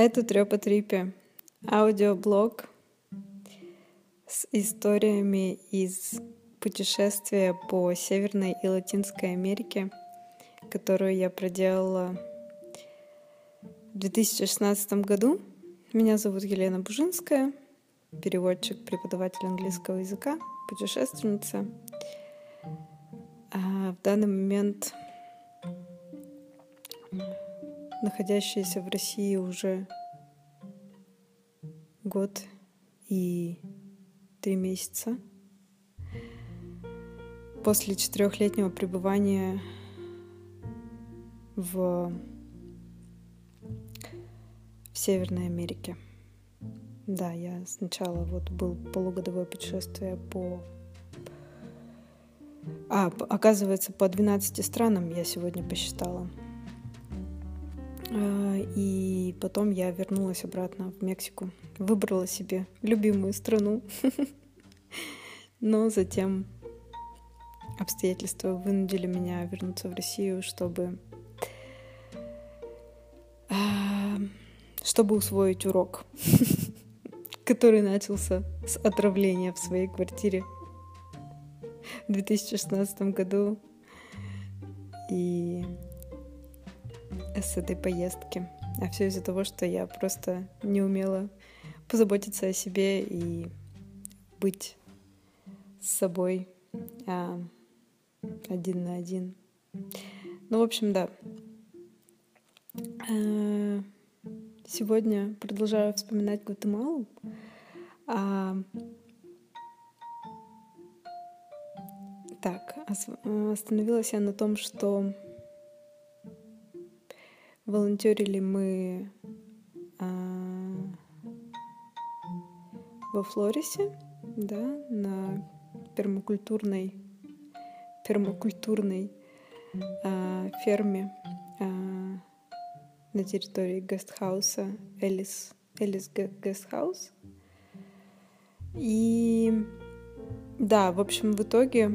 Это Трёпа Трипе, аудиоблог с историями из путешествия по Северной и Латинской Америке, которую я проделала в 2016 году. Меня зовут Елена Бужинская, переводчик, преподаватель английского языка, путешественница. А в данный момент находящаяся в России уже год и три месяца. После четырехлетнего пребывания в, в Северной Америке. Да, я сначала вот был полугодовое путешествие по... А, оказывается, по 12 странам я сегодня посчитала. А, и потом я вернулась обратно в Мексику. Выбрала себе любимую страну. Но затем обстоятельства вынудили меня вернуться в Россию, чтобы а, чтобы усвоить урок, который начался с отравления в своей квартире в 2016 году. И с этой поездки. А все из-за того, что я просто не умела позаботиться о себе и быть с собой а, один на один. Ну, в общем, да. А, сегодня продолжаю вспоминать Гватемалу. А, так, остановилась я на том, что Волонтерили мы а, во Флорисе, да, на пермакультурной, пермакультурной а, ферме а, на территории гестхауса Элис, Элис Гестхаус. И да, в общем, в итоге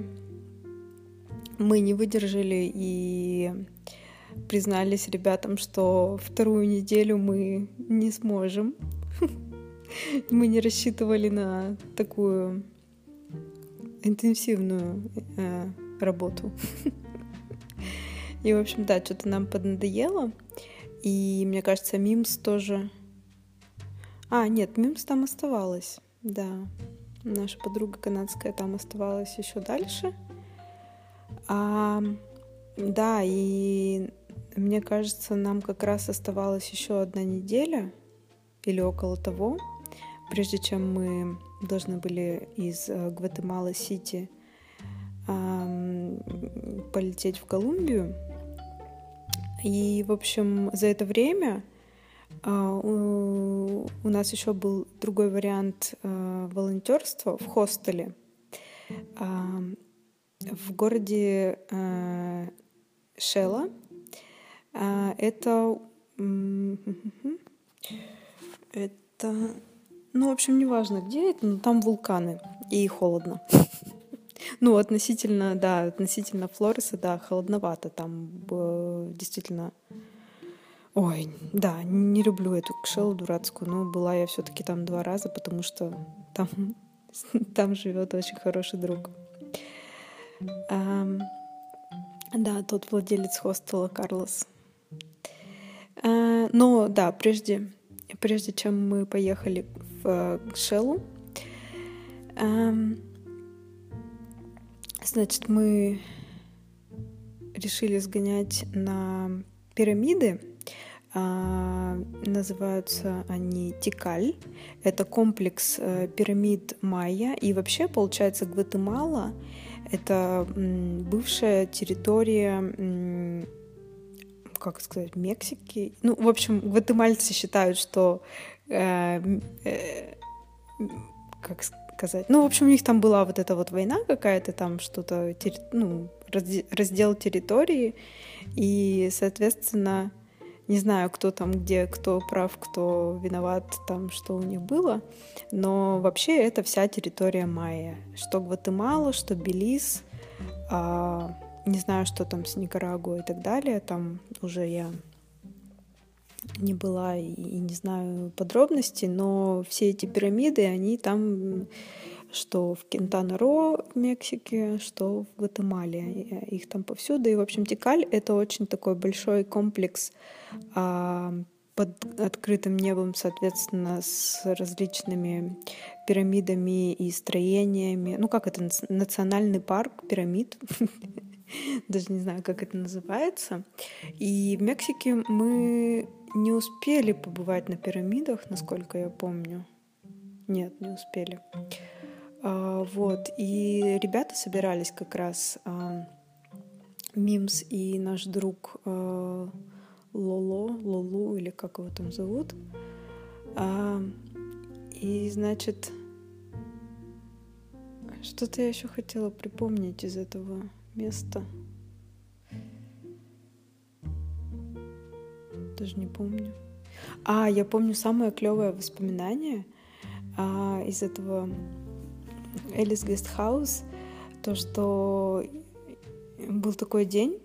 мы не выдержали и признались ребятам, что вторую неделю мы не сможем. Мы не рассчитывали на такую интенсивную э, работу. И, в общем, да, что-то нам поднадоело. И, мне кажется, Мимс тоже... А, нет, Мимс там оставалась, да. Наша подруга канадская там оставалась еще дальше. А, да, и мне кажется, нам как раз оставалась еще одна неделя или около того, прежде чем мы должны были из э, Гватемала-Сити полететь в Колумбию. И, в общем, за это время а, у, нас еще был другой вариант а, волонтерства в хостеле в городе а, Шела это... Это... Ну, в общем, неважно, где это, но там вулканы и холодно. Ну, относительно, да, относительно Флориса, да, холодновато. Там действительно... Ой, да, не люблю эту кшелу дурацкую, но была я все-таки там два раза, потому что там, там живет очень хороший друг. да, тот владелец хостела Карлос. А, но да, прежде, прежде чем мы поехали в Шеллу, значит, мы решили сгонять на пирамиды. А, называются они Тикаль. Это комплекс э, пирамид Майя. И вообще, получается, Гватемала — это бывшая территория как сказать, Мексики. Ну, в общем, гватемальцы считают, что э, э, как сказать, ну, в общем, у них там была вот эта вот война какая-то, там что-то, ну, раздел территории, и, соответственно, не знаю, кто там где, кто прав, кто виноват, там, что у них было, но вообще это вся территория майя, что Гватемала, что Белиз, а, не знаю, что там с Никарагуа и так далее. Там уже я не была и, не знаю подробностей, но все эти пирамиды, они там что в Кентана-Ро в Мексике, что в Гватемале. Их там повсюду. И, в общем, Тикаль — это очень такой большой комплекс а, под открытым небом, соответственно, с различными пирамидами и строениями. Ну, как это? Национальный парк пирамид. Даже не знаю, как это называется. И в Мексике мы не успели побывать на пирамидах, насколько я помню. Нет, не успели. А, вот. И ребята собирались как раз а, Мимс и наш друг а, Лоло, Лолу, или как его там зовут. А, и, значит, что-то я еще хотела припомнить из этого места. Даже не помню. А, я помню самое клевое воспоминание а, из этого Элис Гестхаус, то, что был такой день,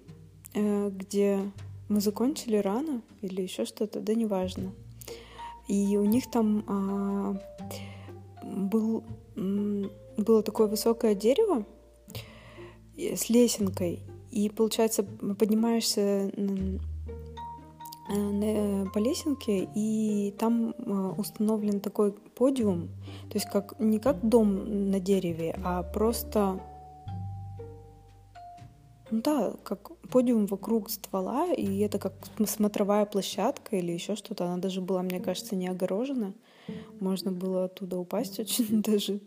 э, где мы закончили рано или еще что-то, да неважно. И у них там а, был, было такое высокое дерево с лесенкой, и получается поднимаешься по лесенке, и там установлен такой подиум, то есть как не как дом на дереве, а просто ну да, как подиум вокруг ствола, и это как смотровая площадка или еще что-то. Она даже была, мне кажется, не огорожена. Можно было оттуда упасть очень даже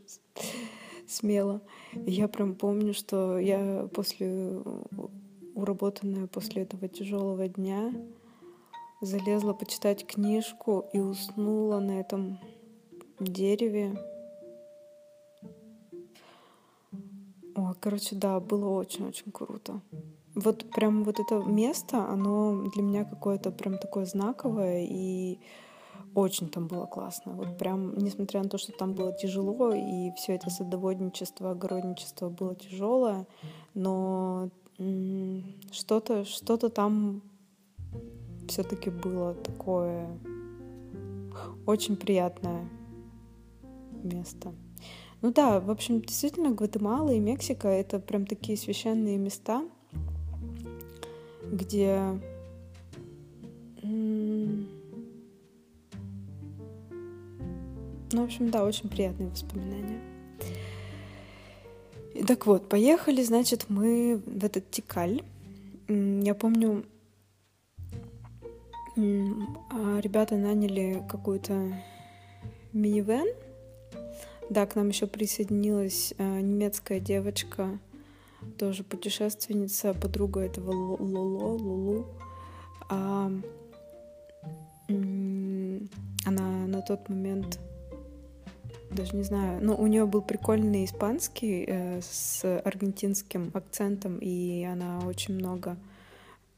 смело. И я прям помню, что я после уработанная после этого тяжелого дня залезла почитать книжку и уснула на этом дереве О, короче, да, было очень-очень круто. Вот прям вот это место, оно для меня какое-то прям такое знаковое, и очень там было классно. Вот прям, несмотря на то, что там было тяжело, и все это садоводничество, огородничество было тяжелое, но что-то что-то там все-таки было такое очень приятное место. Ну да, в общем, действительно, Гватемала и Мексика — это прям такие священные места, где ну, в общем, да, очень приятные воспоминания. Так вот, поехали, значит, мы в этот Тикаль. Я помню, а, ребята наняли какую-то минивэн, да, к нам еще присоединилась э, немецкая девочка, тоже путешественница, подруга этого Лоло, Лулу. А, она на тот момент даже не знаю, но у нее был прикольный испанский э, с аргентинским акцентом, и она очень много...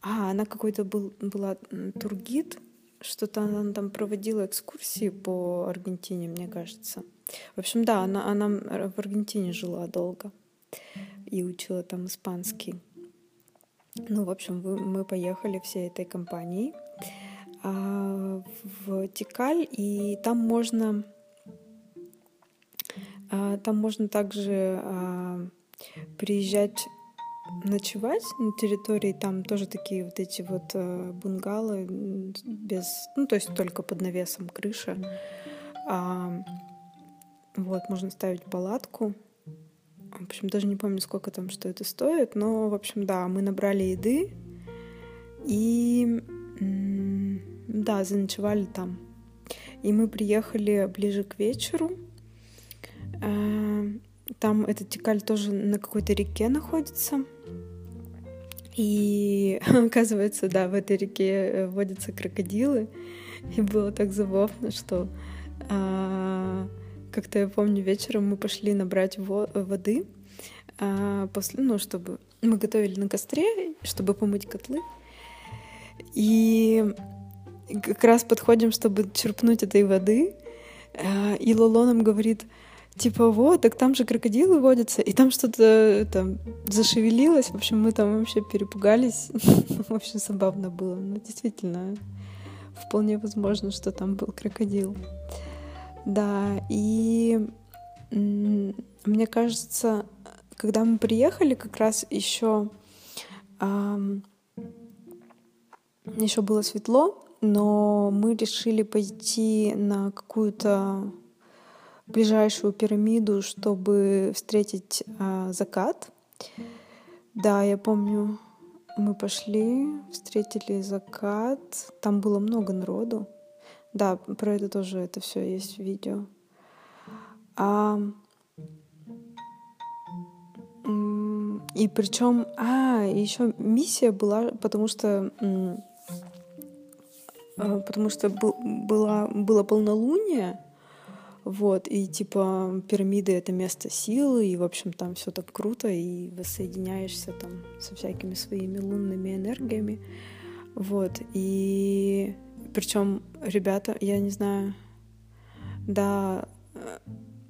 А, она какой-то был, была тургид, что-то она там проводила экскурсии по Аргентине, мне кажется. В общем, да, она, она в Аргентине жила долго и учила там испанский. Ну, в общем, мы поехали всей этой компанией а, в Тикаль, и там можно там можно также а, приезжать ночевать на территории, там тоже такие вот эти вот э, бунгалы без, ну то есть только под навесом крыша. А, вот, можно ставить палатку. В общем, даже не помню, сколько там, что это стоит. Но, в общем, да, мы набрали еды и, да, заночевали там. И мы приехали ближе к вечеру. А, там этот Тикаль тоже на какой-то реке находится. И оказывается, да, в этой реке э, водятся крокодилы. И было так забавно, что а, как-то я помню, вечером мы пошли набрать во- воды, а, после, ну, чтобы мы готовили на костре, чтобы помыть котлы. И как раз подходим, чтобы черпнуть этой воды, а, и Лоло нам говорит, типа, вот, так там же крокодилы водятся, и там что-то там зашевелилось, в общем, мы там вообще перепугались, в общем, забавно было, но действительно вполне возможно, что там был крокодил. Да, и мне кажется, когда мы приехали, как раз еще еще было светло, но мы решили пойти на какую-то ближайшую пирамиду, чтобы встретить э, закат. Да, я помню, мы пошли, встретили закат. Там было много народу. Да, про это тоже это все есть в видео. А, и причем, а, еще миссия была, потому что а, потому что был, была, было полнолуние, вот, и типа пирамиды — это место силы, и, в общем, там все так круто, и воссоединяешься там со всякими своими лунными энергиями. Вот, и причем ребята, я не знаю, да,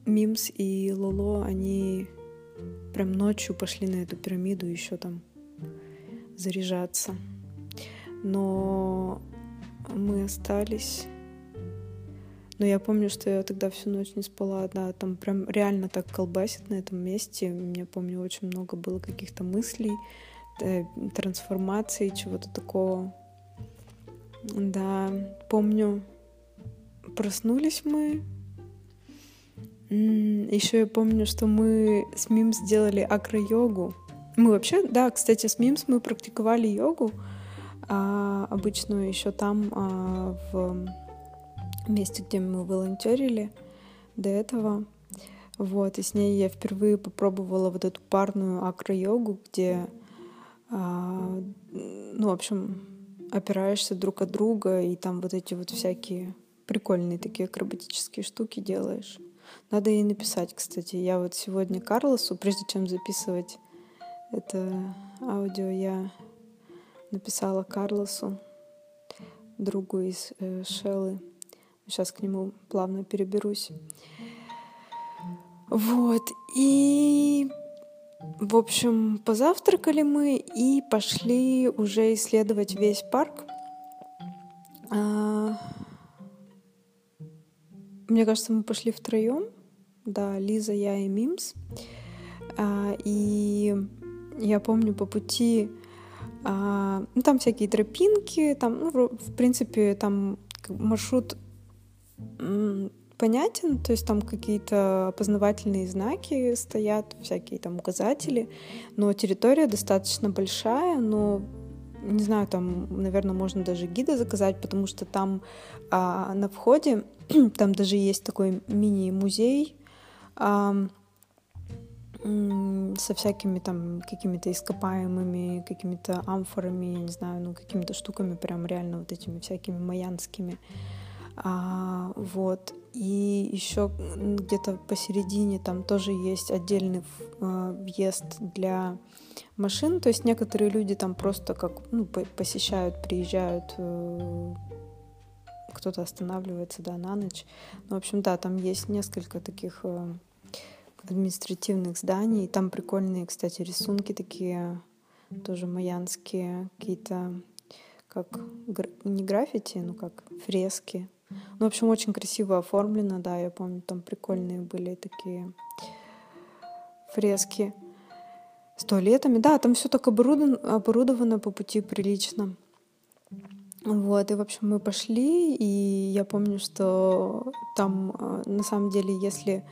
Мимс и Лоло, они прям ночью пошли на эту пирамиду еще там заряжаться. Но мы остались но я помню, что я тогда всю ночь не спала одна. Там прям реально так колбасит на этом месте. У меня, помню, очень много было каких-то мыслей, э, трансформаций, чего-то такого. Да, помню, проснулись мы. Еще я помню, что мы с Мим сделали акро-йогу. Мы вообще, да, кстати, с Мимс мы практиковали йогу а, обычную еще там а, в месте, где мы волонтерили до этого. Вот, и с ней я впервые попробовала вот эту парную акро-йогу, где, а, ну, в общем, опираешься друг от друга, и там вот эти вот всякие прикольные такие акробатические штуки делаешь. Надо ей написать, кстати. Я вот сегодня Карлосу, прежде чем записывать это аудио, я написала Карлосу, другу из э, Шеллы, Сейчас к нему плавно переберусь. Вот. И, в общем, позавтракали мы и пошли уже исследовать весь парк. А... Мне кажется, мы пошли втроем. Да, Лиза, я и Мимс. А, и я помню по пути а, ну, там всякие тропинки, там, ну, в принципе, там маршрут понятен, то есть там какие-то опознавательные знаки стоят, всякие там указатели, но территория достаточно большая, но не знаю, там, наверное, можно даже гида заказать, потому что там а, на входе там даже есть такой мини-музей а, со всякими там какими-то ископаемыми, какими-то амфорами, я не знаю, ну какими-то штуками прям реально вот этими всякими майянскими. А, вот. И еще где-то посередине там тоже есть отдельный а, въезд для машин. То есть некоторые люди там просто как ну, посещают, приезжают, э, кто-то останавливается, да, на ночь. Ну, в общем, да, там есть несколько таких э, административных зданий. Там прикольные, кстати, рисунки такие, тоже майянские, какие-то как не граффити, но как фрески ну, в общем, очень красиво оформлено, да, я помню, там прикольные были такие фрески с туалетами. Да, там все так оборудовано, оборудовано по пути прилично. Вот, и, в общем, мы пошли, и я помню, что там, а, на самом деле, если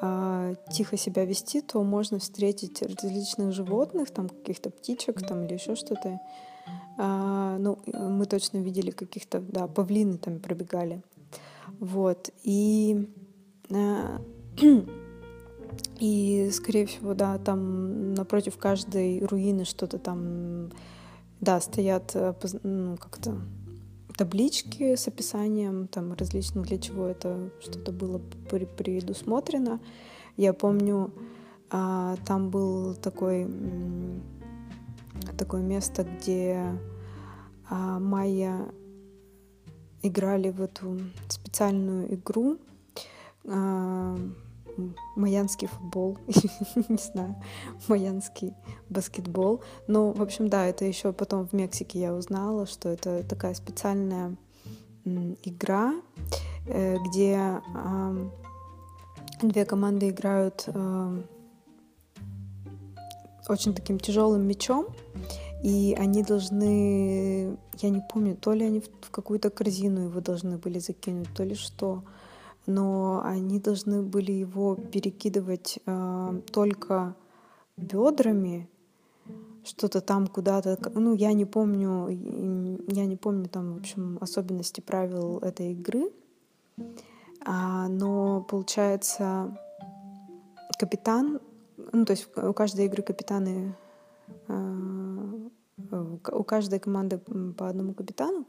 э, тихо себя вести, то можно встретить различных животных, там каких-то птичек там или еще что-то. А, ну, мы точно видели каких-то, да, павлины там пробегали. Вот. И, а, и, скорее всего, да, там напротив каждой руины что-то там, да, стоят э, ну, как-то таблички с описанием там различных, для чего это что-то было предусмотрено. Я помню, а, там был такой такое место, где а, майя играли в эту специальную игру а, майянский футбол, не знаю, майянский баскетбол. Но, в общем, да, это еще потом в Мексике я узнала, что это такая специальная игра, где две команды играют очень таким тяжелым мечом, и они должны, я не помню, то ли они в какую-то корзину его должны были закинуть, то ли что, но они должны были его перекидывать э, только бедрами, что-то там куда-то, ну я не помню, я не помню там, в общем, особенности правил этой игры, а, но получается капитан ну, то есть у каждой игры капитаны, э, у каждой команды по одному капитану.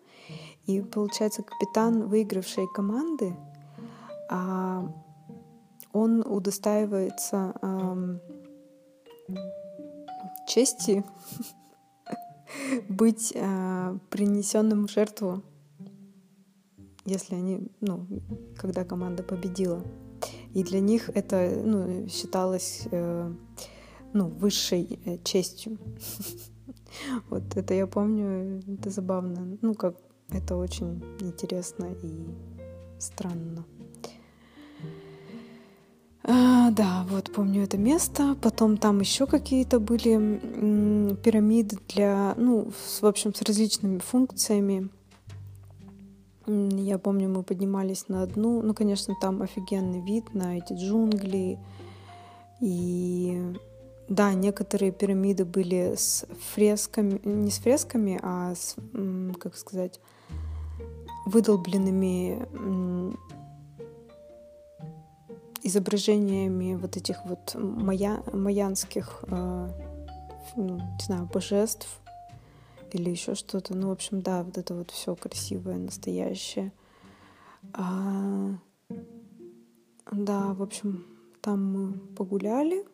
И получается, капитан выигравшей команды, а, он удостаивается чести быть э, принесенным в жертву, если они, ну, когда команда победила. И для них это ну, считалось э, ну, высшей э, честью. Вот это я помню, это забавно. Ну, как это очень интересно и странно. А, да, вот помню это место. Потом там еще какие-то были пирамиды для, ну, в общем, с различными функциями. Я помню, мы поднимались на одну. Ну, конечно, там офигенный вид на эти джунгли. И да, некоторые пирамиды были с фресками, не с фресками, а с, как сказать, выдолбленными изображениями вот этих вот майя, майянских, э, ну, не знаю, божеств или еще что-то. Ну, в общем, да, вот это вот все красивое, настоящее. А, да, в общем, там мы погуляли,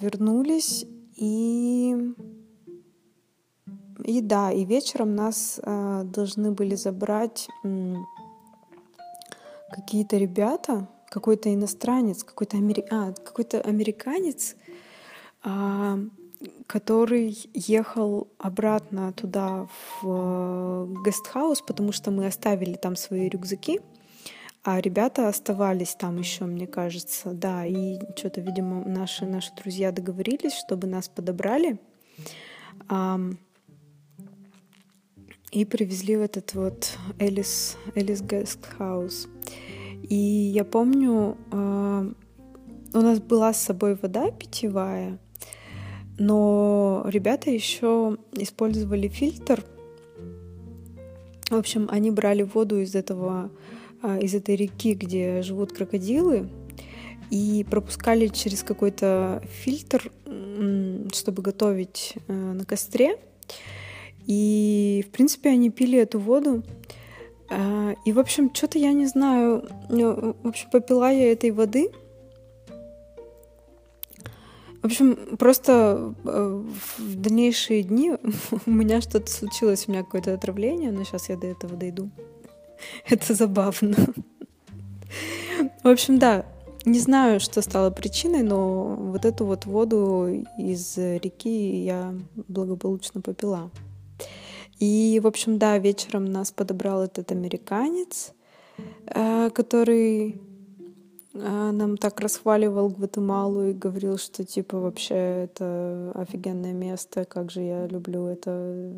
вернулись и и да, и вечером нас а, должны были забрать какие-то ребята, какой-то иностранец, какой-то амери... а, какой-то американец, а, который ехал обратно туда, в э, гестхаус, потому что мы оставили там свои рюкзаки, а ребята оставались там еще, мне кажется, да, и что-то, видимо, наши, наши друзья договорились, чтобы нас подобрали и привезли в этот вот Элис, Элис Гестхаус. И я помню, а, у нас была с собой вода питьевая, но ребята еще использовали фильтр. В общем, они брали воду из этого, а, из этой реки, где живут крокодилы, и пропускали через какой-то фильтр, чтобы готовить э, на костре. И, в принципе, они пили эту воду. А, и, в общем, что-то я не знаю. Ну, в общем, попила я этой воды — в общем, просто э, в дальнейшие дни у меня что-то случилось, у меня какое-то отравление, но сейчас я до этого дойду. Это забавно. В общем, да, не знаю, что стало причиной, но вот эту вот воду из реки я благополучно попила. И, в общем, да, вечером нас подобрал этот американец, э, который нам так расхваливал Гватемалу и говорил, что типа вообще это офигенное место, как же я люблю это,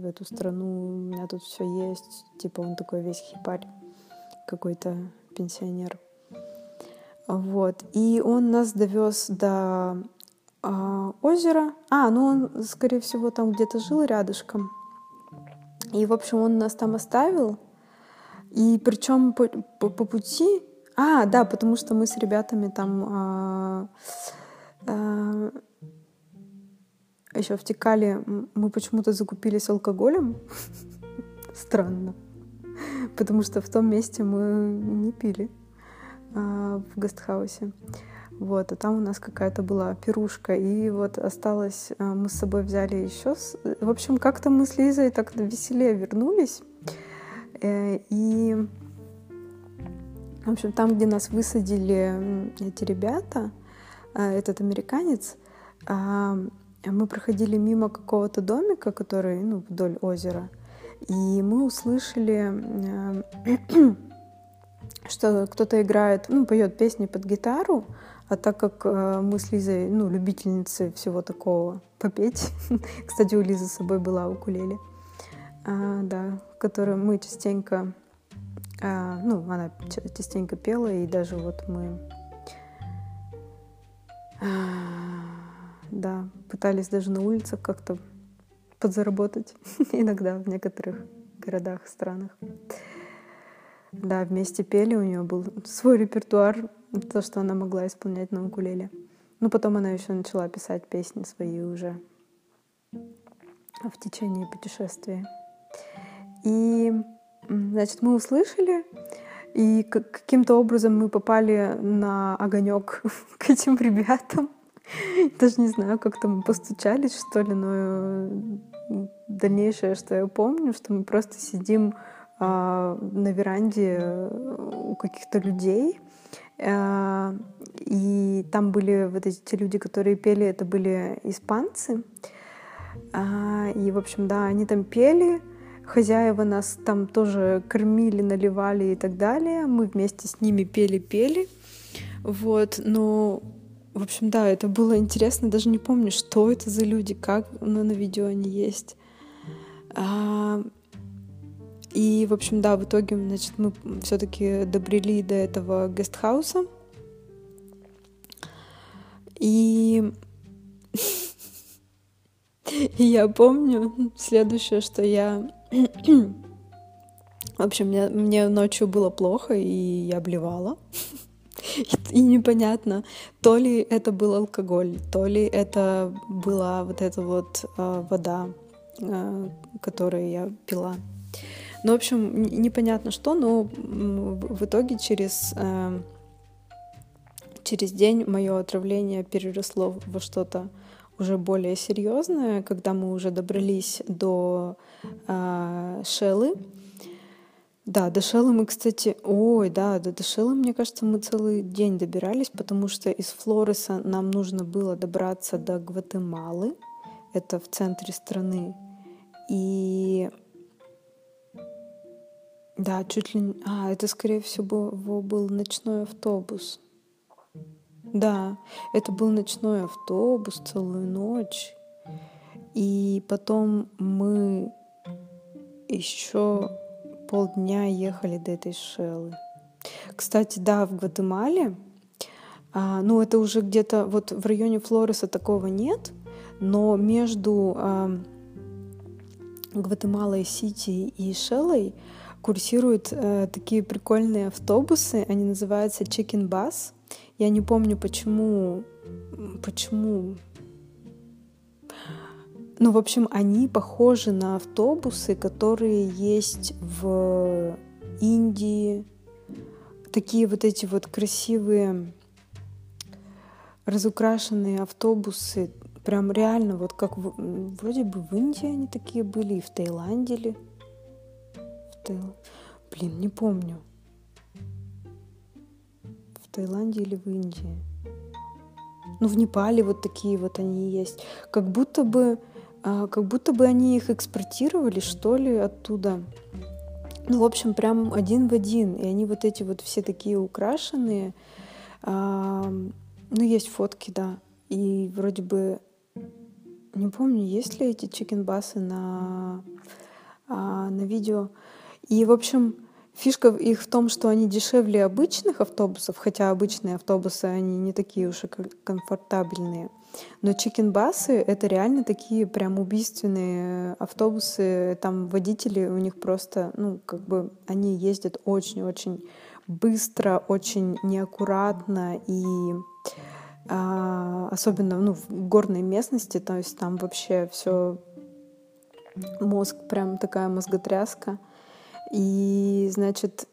эту страну, у меня тут все есть. Типа он такой весь хипарь, какой-то пенсионер. Вот. И он нас довез до а, озера. А, ну он, скорее всего, там где-то жил рядышком. И, в общем, он нас там оставил. И причем по, по, по пути а, да, потому что мы с ребятами там а, а, еще втекали, мы почему-то закупились алкоголем. Странно. Потому что в том месте мы не пили а, в гестхаусе. Вот, а там у нас какая-то была пирушка. И вот осталось, мы с собой взяли еще. В общем, как-то мы с Лизой так веселее вернулись. Э, и в общем, там, где нас высадили эти ребята, а, этот американец, а, мы проходили мимо какого-то домика, который ну, вдоль озера. И мы услышали, что кто-то играет, ну, поет песни под гитару, а так как мы с Лизой, ну, любительницы всего такого попеть, кстати, у Лизы с собой была укулеле, а, да, которую мы частенько, а, ну, она частенько пела, и даже вот мы, а, да, пытались даже на улицах как-то подзаработать иногда в некоторых городах, странах. Да, вместе пели, у нее был свой репертуар, то, что она могла исполнять на укулеле. Ну, потом она еще начала писать песни свои уже в течение путешествия. И, значит, мы услышали, и каким-то образом мы попали на огонек к этим ребятам. Даже не знаю, как там постучались, что ли, но дальнейшее, что я помню, что мы просто сидим а, на веранде у каких-то людей, а, и там были вот эти люди, которые пели, это были испанцы. А, и, в общем, да, они там пели, Хозяева нас там тоже кормили, наливали и так далее. Мы вместе с ними пели-пели. Вот, но, в общем, да, это было интересно. Даже не помню, что это за люди, как ну, на видео они есть. А, и, в общем, да, в итоге, значит, мы все-таки добрели до этого гестхауса. И и я помню следующее, что я... В общем, мне, мне ночью было плохо, и я блевала. И непонятно, то ли это был алкоголь, то ли это была вот эта вот э, вода, э, которую я пила. Ну, в общем, непонятно что, но в итоге через, э, через день мое отравление переросло во что-то уже более серьезное, когда мы уже добрались до э, Шеллы. Да, до Шеллы мы, кстати, ой, да, до, до Шеллы, мне кажется, мы целый день добирались, потому что из Флореса нам нужно было добраться до Гватемалы, это в центре страны, и да, чуть ли... А, это, скорее всего, был ночной автобус. Да, это был ночной автобус целую ночь. И потом мы еще полдня ехали до этой шелы. Кстати, да, в Гватемале, а, ну это уже где-то вот в районе Флореса такого нет, но между а, Гватемалой Сити и Шеллой курсируют а, такие прикольные автобусы, они называются Chicken Bus, я не помню, почему... Почему... Ну, в общем, они похожи на автобусы, которые есть в Индии. Такие вот эти вот красивые разукрашенные автобусы. Прям реально, вот как в, вроде бы в Индии они такие были, и в Таиланде ли. В Таил... Блин, не помню. Таиланде или в Индии. Ну, в Непале вот такие вот они есть. Как будто бы, а, как будто бы они их экспортировали, что ли, оттуда. Ну, в общем, прям один в один. И они вот эти вот все такие украшенные. А, ну, есть фотки, да. И вроде бы не помню, есть ли эти чикенбасы на, а, на видео. И, в общем, Фишка их в том, что они дешевле обычных автобусов, хотя обычные автобусы, они не такие уж и комфортабельные. Но чикенбасы — это реально такие прям убийственные автобусы. Там водители у них просто, ну, как бы они ездят очень-очень быстро, очень неаккуратно и а, особенно ну, в горной местности, то есть там вообще все мозг прям такая мозготряска. И, значит,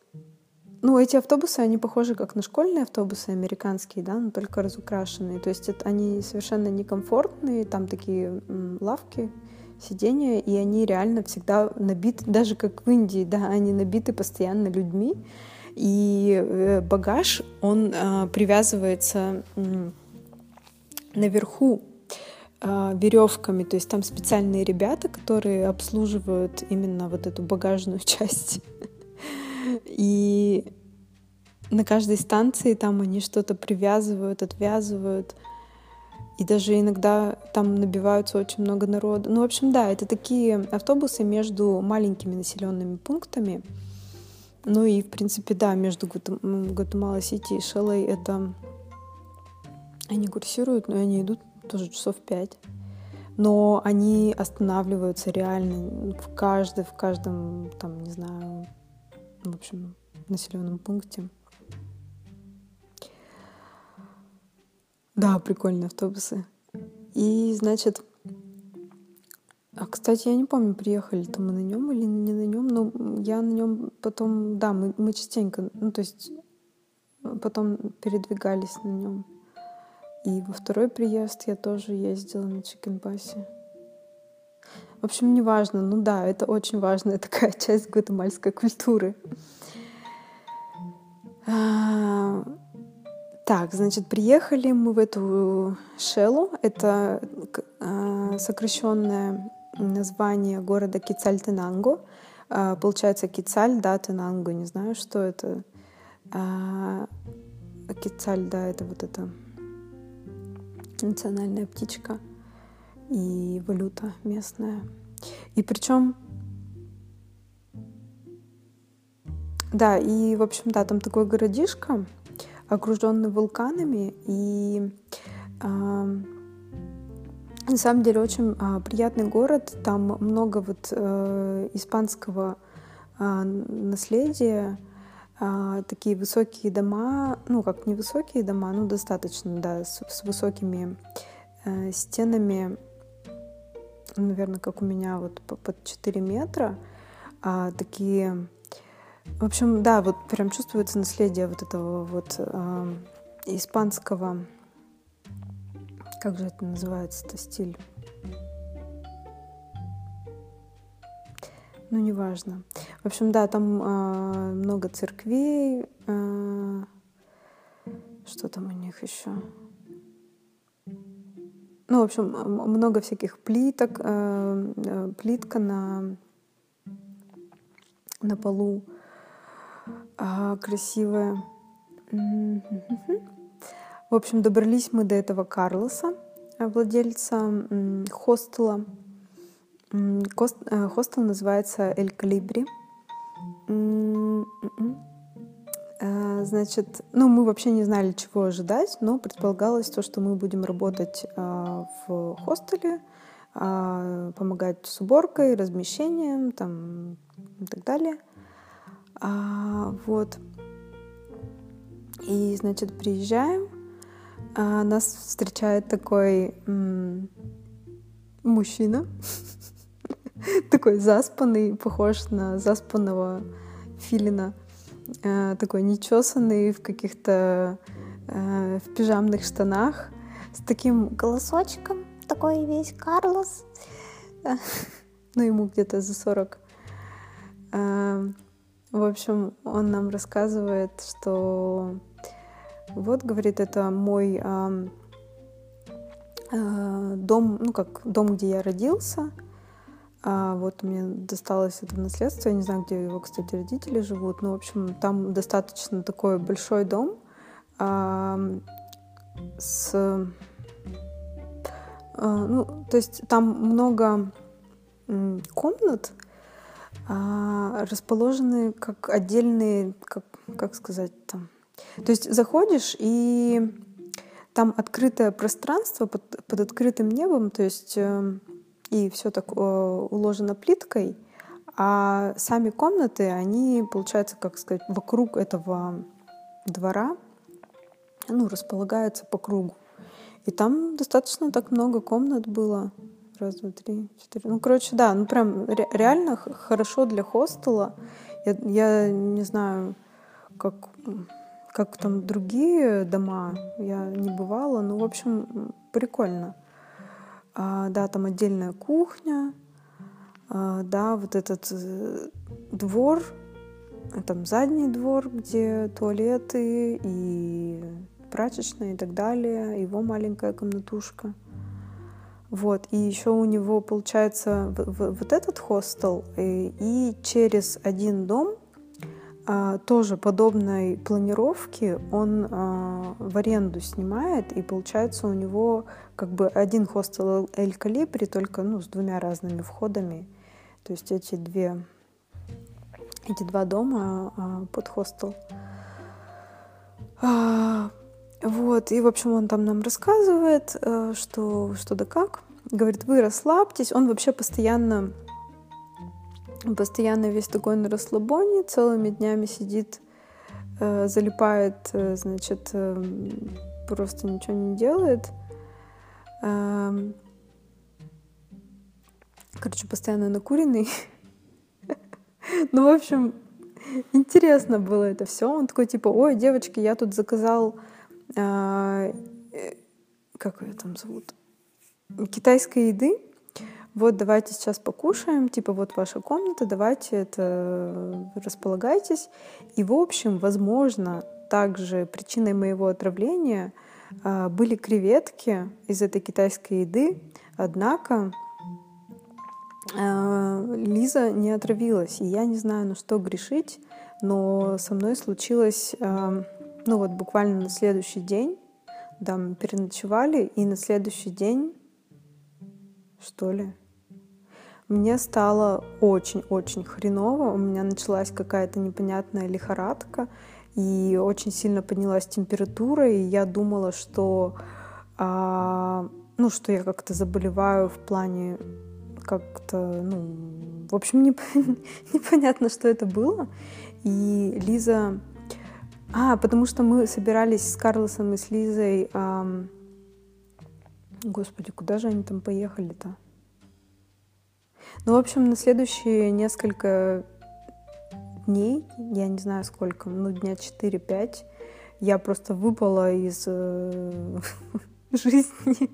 ну, эти автобусы, они похожи как на школьные автобусы американские, да, но только разукрашенные. То есть это, они совершенно некомфортные, там такие м, лавки, сиденья, и они реально всегда набиты, даже как в Индии, да, они набиты постоянно людьми. И э, багаж, он э, привязывается э, наверху веревками, то есть там специальные ребята, которые обслуживают именно вот эту багажную часть. И на каждой станции там они что-то привязывают, отвязывают. И даже иногда там набиваются очень много народа. Ну, в общем, да, это такие автобусы между маленькими населенными пунктами. Ну и, в принципе, да, между Гватемала-Сити и Шелой это... Они курсируют, но они идут тоже часов пять. Но они останавливаются реально в каждой, в каждом, там, не знаю, в общем, населенном пункте. Да, прикольные автобусы. И, значит, а, кстати, я не помню, приехали-то мы на нем или не на нем, но я на нем потом, да, мы, мы частенько, ну, то есть потом передвигались на нем. И во второй приезд я тоже ездила на чикенбасе. В общем, неважно. Ну да, это очень важная такая часть гватемальской культуры. А, так, значит, приехали мы в эту Шелу. Это а, сокращенное название города Кицаль-Тенанго. А, получается Кицаль, да, Тенанго, не знаю, что это. Кицаль, да, это вот это национальная птичка и валюта местная. И причем да, и, в общем, да, там такой городишко, окруженный вулканами, и э, на самом деле очень э, приятный город, там много вот э, испанского э, наследия, а, такие высокие дома, ну как не высокие дома, ну достаточно, да, с, с высокими э, стенами, наверное, как у меня вот под 4 метра, а, такие, в общем, да, вот прям чувствуется наследие вот этого вот э, испанского, как же это называется-то стиль? Ну, неважно. В общем, да, там э, много церквей. Э, что там у них еще? Ну, в общем, много всяких плиток, э, э, плитка на, на полу э, красивая. В общем, добрались мы до этого Карлоса, владельца хостела. Хостел называется Эль Калибри. А, значит, ну, мы вообще не знали, чего ожидать, но предполагалось то, что мы будем работать а, в хостеле, а, помогать с уборкой, размещением там, и так далее. Вот. И, значит, приезжаем, нас встречает такой мужчина, такой заспанный, похож на заспанного филина, э, такой нечесанный в каких-то э, в пижамных штанах, с таким голосочком, такой весь Карлос, ну ему где-то за 40. Э, в общем, он нам рассказывает, что вот, говорит, это мой дом, ну как дом, где я родился, а вот мне досталось это наследство. Я не знаю, где его, кстати, родители живут. Но, в общем, там достаточно такой большой дом а, с... А, ну, то есть там много комнат, а, расположены как отдельные, как, как сказать там. То есть заходишь и там открытое пространство под, под открытым небом, то есть эм, и все так э, уложено плиткой, а сами комнаты, они, получается, как сказать, вокруг этого двора, ну, располагаются по кругу. И там достаточно так много комнат было. Раз, два, три, четыре. Ну, короче, да, ну прям ре- реально хорошо для хостела. Я, я не знаю, как, как там другие дома, я не бывала, но, в общем, прикольно. А, да, там отдельная кухня, а, да, вот этот э, двор, там задний двор, где туалеты и прачечная и так далее, его маленькая комнатушка. Вот, и еще у него получается вот этот хостел, и, и через один дом тоже подобной планировки он а, в аренду снимает, и получается у него как бы один хостел Эль Калибри, только ну, с двумя разными входами. То есть эти две, эти два дома а, под хостел. А, вот, и, в общем, он там нам рассказывает, а, что, что да как. Говорит, вы расслабьтесь. Он вообще постоянно постоянно весь такой на расслабоне, целыми днями сидит, э, залипает, э, значит, э, просто ничего не делает. Э, короче, постоянно накуренный. ну, в общем, интересно было это все. Он такой, типа, ой, девочки, я тут заказал... Э, э как ее там зовут? Китайской еды вот давайте сейчас покушаем, типа вот ваша комната, давайте это э, располагайтесь. И в общем, возможно, также причиной моего отравления а, были креветки из этой китайской еды, однако а, Лиза не отравилась, и я не знаю, на что грешить, но со мной случилось, а, ну вот буквально на следующий день, да, мы переночевали, и на следующий день, что ли, мне стало очень-очень хреново. У меня началась какая-то непонятная лихорадка, и очень сильно поднялась температура, и я думала, что, а, ну, что я как-то заболеваю в плане как-то, ну, в общем, не, непонятно, что это было. И Лиза... А, потому что мы собирались с Карлосом и с Лизой... А... Господи, куда же они там поехали-то? Ну, в общем, на следующие несколько дней, я не знаю сколько, ну, дня 4-5, я просто выпала из э, жизни.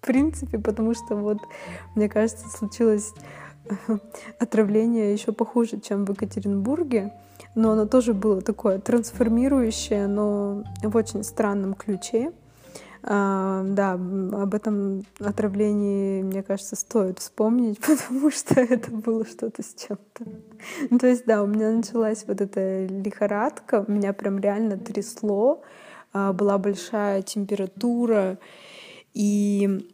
В принципе, потому что вот, мне кажется, случилось отравление еще похуже, чем в Екатеринбурге. Но оно тоже было такое трансформирующее, но в очень странном ключе. Да, об этом отравлении, мне кажется, стоит вспомнить, потому что это было что-то с чем-то. Ну, то есть, да, у меня началась вот эта лихорадка, меня прям реально трясло, а, была большая температура, и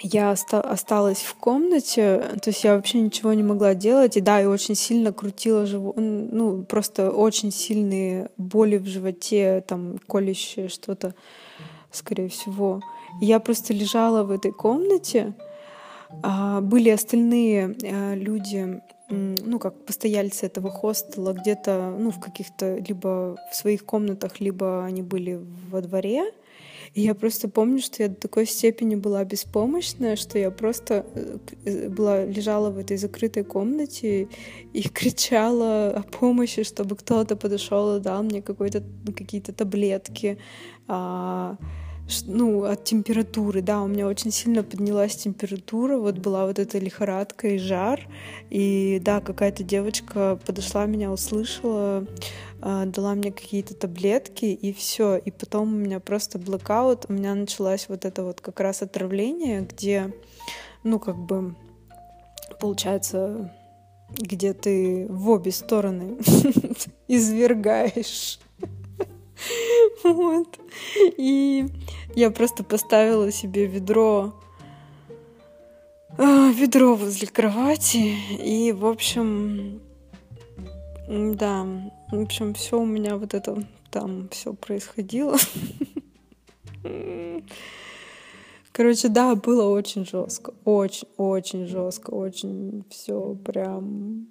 я осталась в комнате, то есть я вообще ничего не могла делать, и да, и очень сильно крутила живот, ну, просто очень сильные боли в животе, там, колющее что-то скорее всего. Я просто лежала в этой комнате. А, были остальные а, люди, ну, как постояльцы этого хостела, где-то, ну, в каких-то, либо в своих комнатах, либо они были во дворе. И я просто помню, что я до такой степени была беспомощная, что я просто э, э, была, лежала в этой закрытой комнате и кричала о помощи, чтобы кто-то подошел и дал мне какие-то таблетки. Ну, от температуры, да, у меня очень сильно поднялась температура, вот была вот эта лихорадка и жар, и да, какая-то девочка подошла, меня услышала, а, дала мне какие-то таблетки, и все, и потом у меня просто блокаут, у меня началось вот это вот как раз отравление, где, ну, как бы, получается, где ты в обе стороны извергаешь Вот. И я просто поставила себе ведро а, ведро возле кровати. И, в общем, да, в общем, все у меня вот это там все происходило. Короче, да, было очень жестко, очень, очень жестко, очень все прям,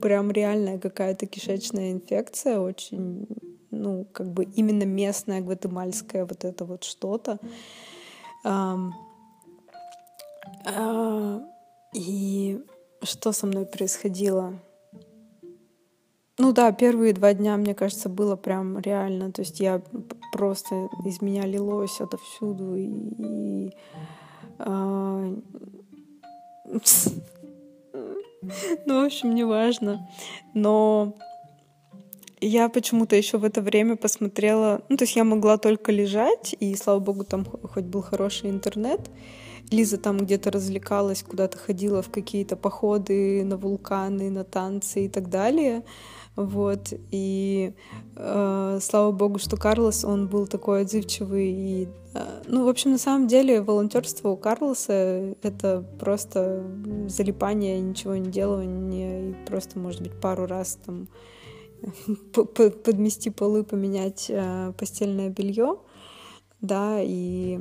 прям реальная какая-то кишечная инфекция, очень ну, как бы именно местное гватемальское вот это вот что-то. А, и что со мной происходило? Ну да, первые два дня, мне кажется, было прям реально. То есть я просто из меня лилось отовсюду. И, и а... ну, в общем, неважно. Но я почему-то еще в это время посмотрела, ну, то есть я могла только лежать, и, слава богу, там хоть был хороший интернет, Лиза там где-то развлекалась, куда-то ходила в какие-то походы на вулканы, на танцы и так далее. Вот, и э, слава богу, что Карлос, он был такой отзывчивый. И, э, ну, в общем, на самом деле, волонтерство у Карлоса — это просто залипание, ничего не делание, и просто, может быть, пару раз там подмести полы, поменять э, постельное белье, да, и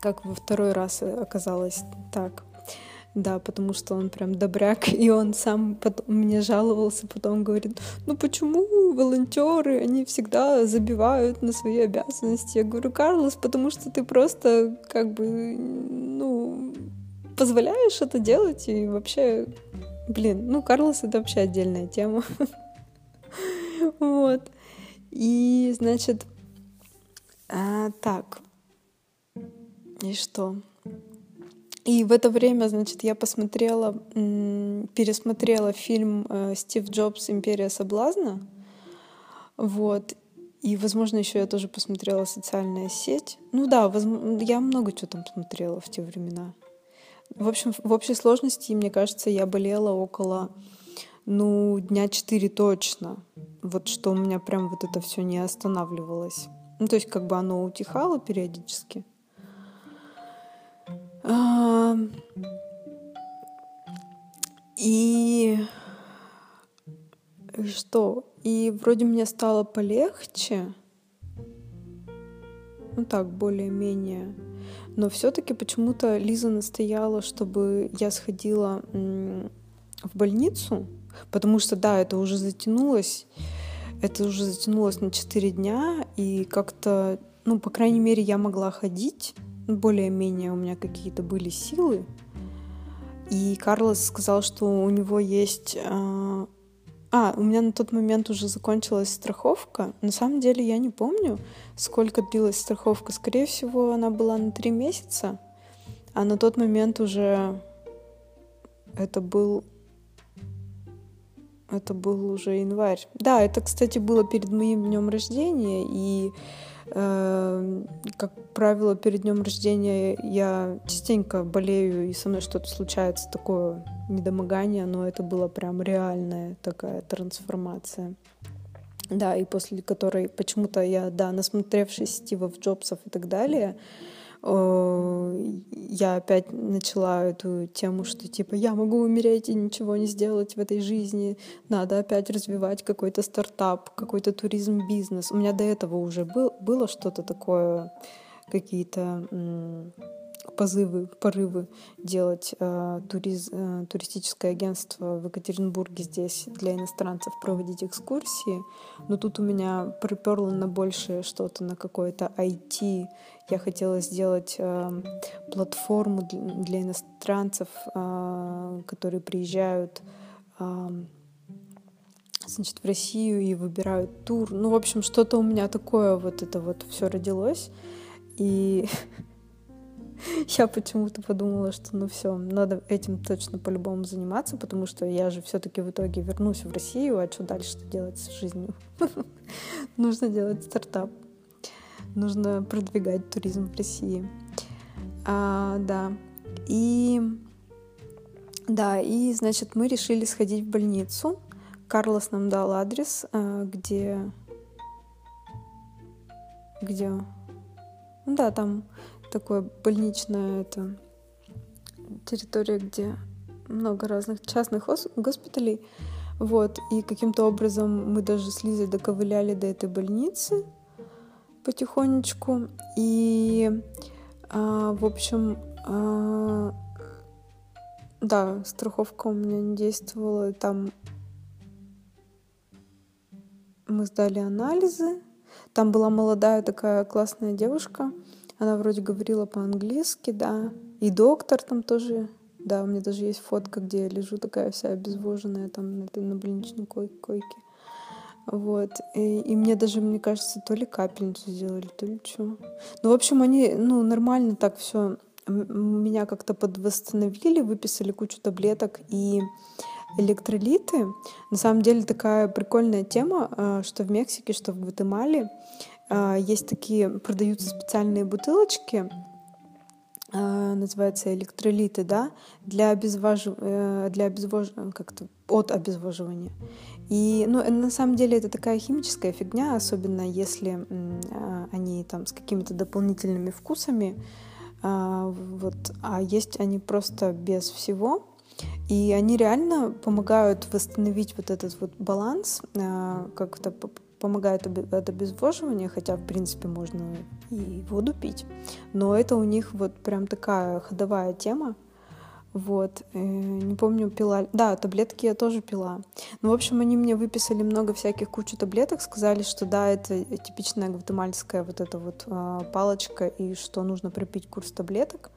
как во второй раз оказалось так. Да, потому что он прям добряк, и он сам потом мне жаловался, потом говорит, ну почему волонтеры, они всегда забивают на свои обязанности? Я говорю, Карлос, потому что ты просто как бы, ну, позволяешь это делать, и вообще, блин, ну, Карлос — это вообще отдельная тема. Вот. И, значит, а, так. И что? И в это время, значит, я посмотрела, пересмотрела фильм э, Стив Джобс «Империя соблазна». Вот. И, возможно, еще я тоже посмотрела «Социальная сеть». Ну да, возможно, я много чего там смотрела в те времена. В общем, в общей сложности, мне кажется, я болела около, ну, дня четыре точно. Вот что у меня прям вот это все не останавливалось. Ну, то есть как бы оно утихало периодически — и что? И вроде мне стало полегче. Ну так, более-менее. Но все-таки почему-то Лиза настояла, чтобы я сходила в больницу, потому что, да, это уже затянулось. Это уже затянулось на 4 дня, и как-то, ну, по крайней мере, я могла ходить более-менее у меня какие-то были силы. И Карлос сказал, что у него есть... А, а, у меня на тот момент уже закончилась страховка. На самом деле я не помню, сколько длилась страховка. Скорее всего, она была на три месяца. А на тот момент уже это был... Это был уже январь. Да, это, кстати, было перед моим днем рождения, и Эм, как правило, перед днем рождения я частенько болею, и со мной что-то случается такое недомогание, но это была прям реальная такая трансформация. Да, и после которой почему-то я, да, насмотревшись Стивов Джобсов и так далее, я опять начала эту тему, что типа я могу умереть и ничего не сделать в этой жизни, надо опять развивать какой-то стартап, какой-то туризм-бизнес. У меня до этого уже был, было что-то такое, какие-то позывы, порывы делать э, туриз, э, туристическое агентство в Екатеринбурге здесь для иностранцев, проводить экскурсии. Но тут у меня приперло на большее что-то, на какое-то IT. Я хотела сделать э, платформу для, иностранцев, э, которые приезжают э, значит, в Россию и выбирают тур. Ну, в общем, что-то у меня такое вот это вот все родилось. И я почему-то подумала, что ну все, надо этим точно по-любому заниматься, потому что я же все-таки в итоге вернусь в Россию, а что дальше делать с жизнью? Нужно делать стартап. Нужно продвигать туризм в России. А, да. И да, и значит, мы решили сходить в больницу. Карлос нам дал адрес, а, где где ну да, там такое больничная это, территория, где много разных частных госпиталей. Вот, и каким-то образом мы даже с Лизой доковыляли до этой больницы потихонечку. И, а, в общем, а, да, страховка у меня не действовала. Там мы сдали анализы. Там была молодая такая классная девушка, она вроде говорила по-английски, да. И доктор там тоже. Да, у меня даже есть фотка, где я лежу такая вся обезвоженная там на, на больничной койке. Вот. И, и мне даже, мне кажется, то ли капельницу сделали, то ли что. Ну, в общем, они, ну, нормально так все меня как-то подвосстановили, выписали кучу таблеток и электролиты. На самом деле такая прикольная тема, э, что в Мексике, что в Гватемале есть такие, продаются специальные бутылочки, а, называется электролиты, да, для обезвоживания, э, для обезвож... как-то от обезвоживания. И, ну, на самом деле это такая химическая фигня, особенно если а, они там с какими-то дополнительными вкусами, а, вот, а есть они просто без всего. И они реально помогают восстановить вот этот вот баланс, как-то помогает от обезвоживания, хотя, в принципе, можно и воду пить. Но это у них вот прям такая ходовая тема. Вот, э, не помню, пила... Да, таблетки я тоже пила. Ну, в общем, они мне выписали много всяких кучу таблеток, сказали, что да, это типичная гватемальская вот эта вот э, палочка, и что нужно пропить курс таблеток.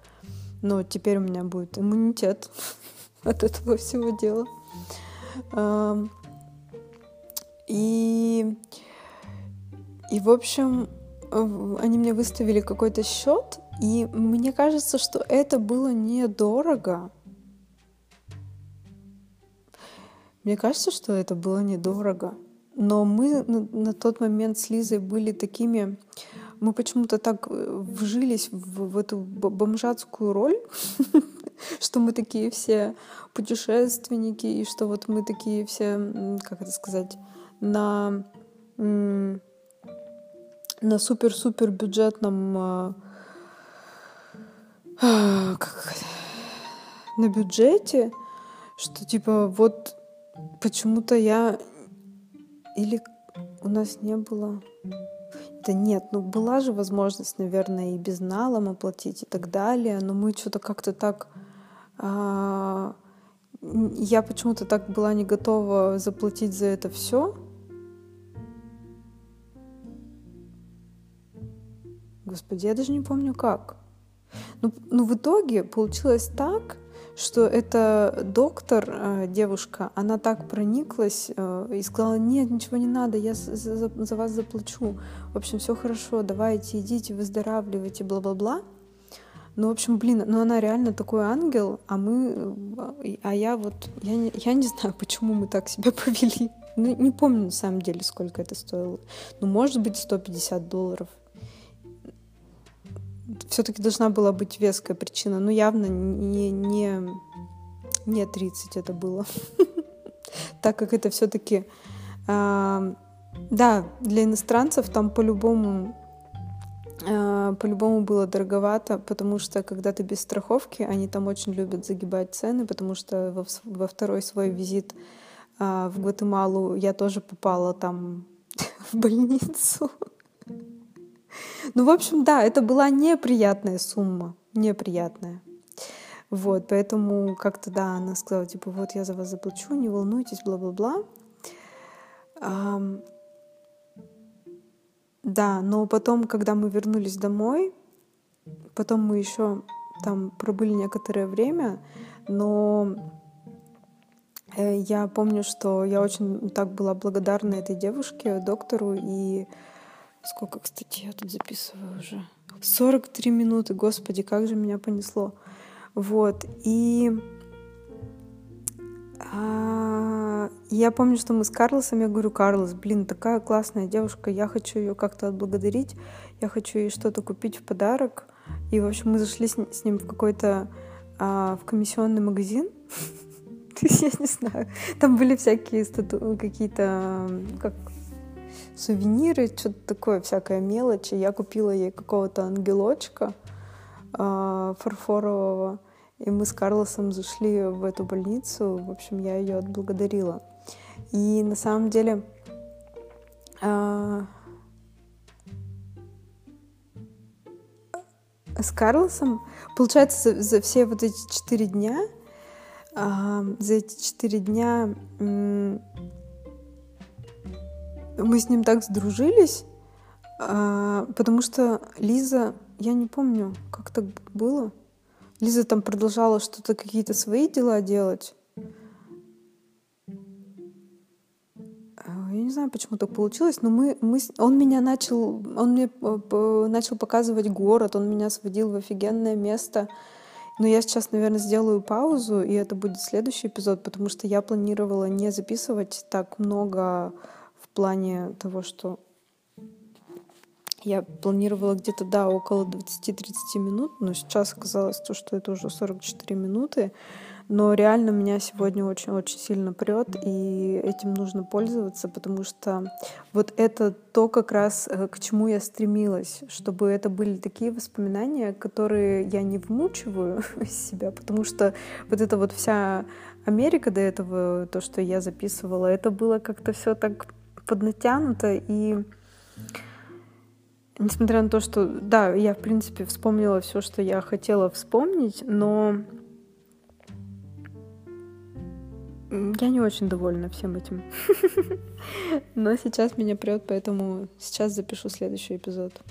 Но теперь у меня будет иммунитет от этого всего дела. И, и в общем, они мне выставили какой-то счет, и мне кажется, что это было недорого. Мне кажется, что это было недорого. Но мы на, на тот момент с Лизой были такими... Мы почему-то так э, вжились в, в эту бомжатскую роль, что мы такие все путешественники, и что вот мы такие все, как это сказать, на, на супер-супер бюджетном а, как, на бюджете, что типа вот почему-то я или у нас не было. Да нет, ну была же возможность, наверное, и безналом оплатить и так далее, но мы что-то как-то так... А, я почему-то так была не готова заплатить за это все, Господи, я даже не помню как. Ну, ну в итоге получилось так, что эта доктор, э, девушка, она так прониклась э, и сказала, нет, ничего не надо, я за, за, за вас заплачу. В общем, все хорошо, давайте, идите, выздоравливайте, бла-бла-бла. Ну, в общем, блин, ну она реально такой ангел, а мы, э, а я вот, я не, я не знаю, почему мы так себя повели. Ну, не помню на самом деле, сколько это стоило. Ну, может быть, 150 долларов все-таки должна была быть веская причина, но явно не, не, не 30 это было. Так как это все-таки, а, да, для иностранцев там по-любому а, по-любому было дороговато, потому что когда ты без страховки, они там очень любят загибать цены, потому что во, во второй свой визит а, в Гватемалу я тоже попала там в больницу. Ну, в общем, да, это была неприятная сумма, неприятная. Вот, поэтому как-то, да, она сказала, типа, вот я за вас заплачу, не волнуйтесь, бла-бла-бла. да, но потом, когда мы вернулись домой, потом мы еще там пробыли некоторое время, но э, я помню, что я очень так была благодарна этой девушке, доктору, и Сколько, кстати, я тут записываю уже? 43 минуты, господи, как же меня понесло. Вот, и а, я помню, что мы с Карлосом, я говорю, Карлос, блин, такая классная девушка, я хочу ее как-то отблагодарить, я хочу ей что-то купить в подарок. И, в общем, мы зашли с, с ним в какой-то а, в комиссионный магазин. Я не знаю. Там были всякие какие-то, как сувениры, что-то такое, всякая мелочь. И я купила ей какого-то ангелочка э, фарфорового. И мы с Карлосом зашли в эту больницу. В общем, я ее отблагодарила. И на самом деле э, с Карлосом, получается, за, за все вот эти четыре дня, э, за эти четыре дня мы с ним так сдружились, а, потому что Лиза, я не помню, как так было. Лиза там продолжала что-то, какие-то свои дела делать. А, я не знаю, почему так получилось, но мы, мы, он меня начал, он мне начал показывать город, он меня сводил в офигенное место. Но я сейчас, наверное, сделаю паузу, и это будет следующий эпизод, потому что я планировала не записывать так много плане того, что Я планировала где-то, да, около 20-30 минут, но сейчас оказалось то, что это уже 44 минуты. Но реально меня сегодня очень-очень сильно прет, и этим нужно пользоваться, потому что вот это то как раз, э, к чему я стремилась, чтобы это были такие воспоминания, которые я не вмучиваю из себя, потому что вот эта вот вся Америка до этого, то, что я записывала, это было как-то все так поднатянуто, и несмотря на то, что, да, я, в принципе, вспомнила все, что я хотела вспомнить, но я не очень довольна всем этим. Но сейчас меня прет, поэтому сейчас запишу следующий эпизод.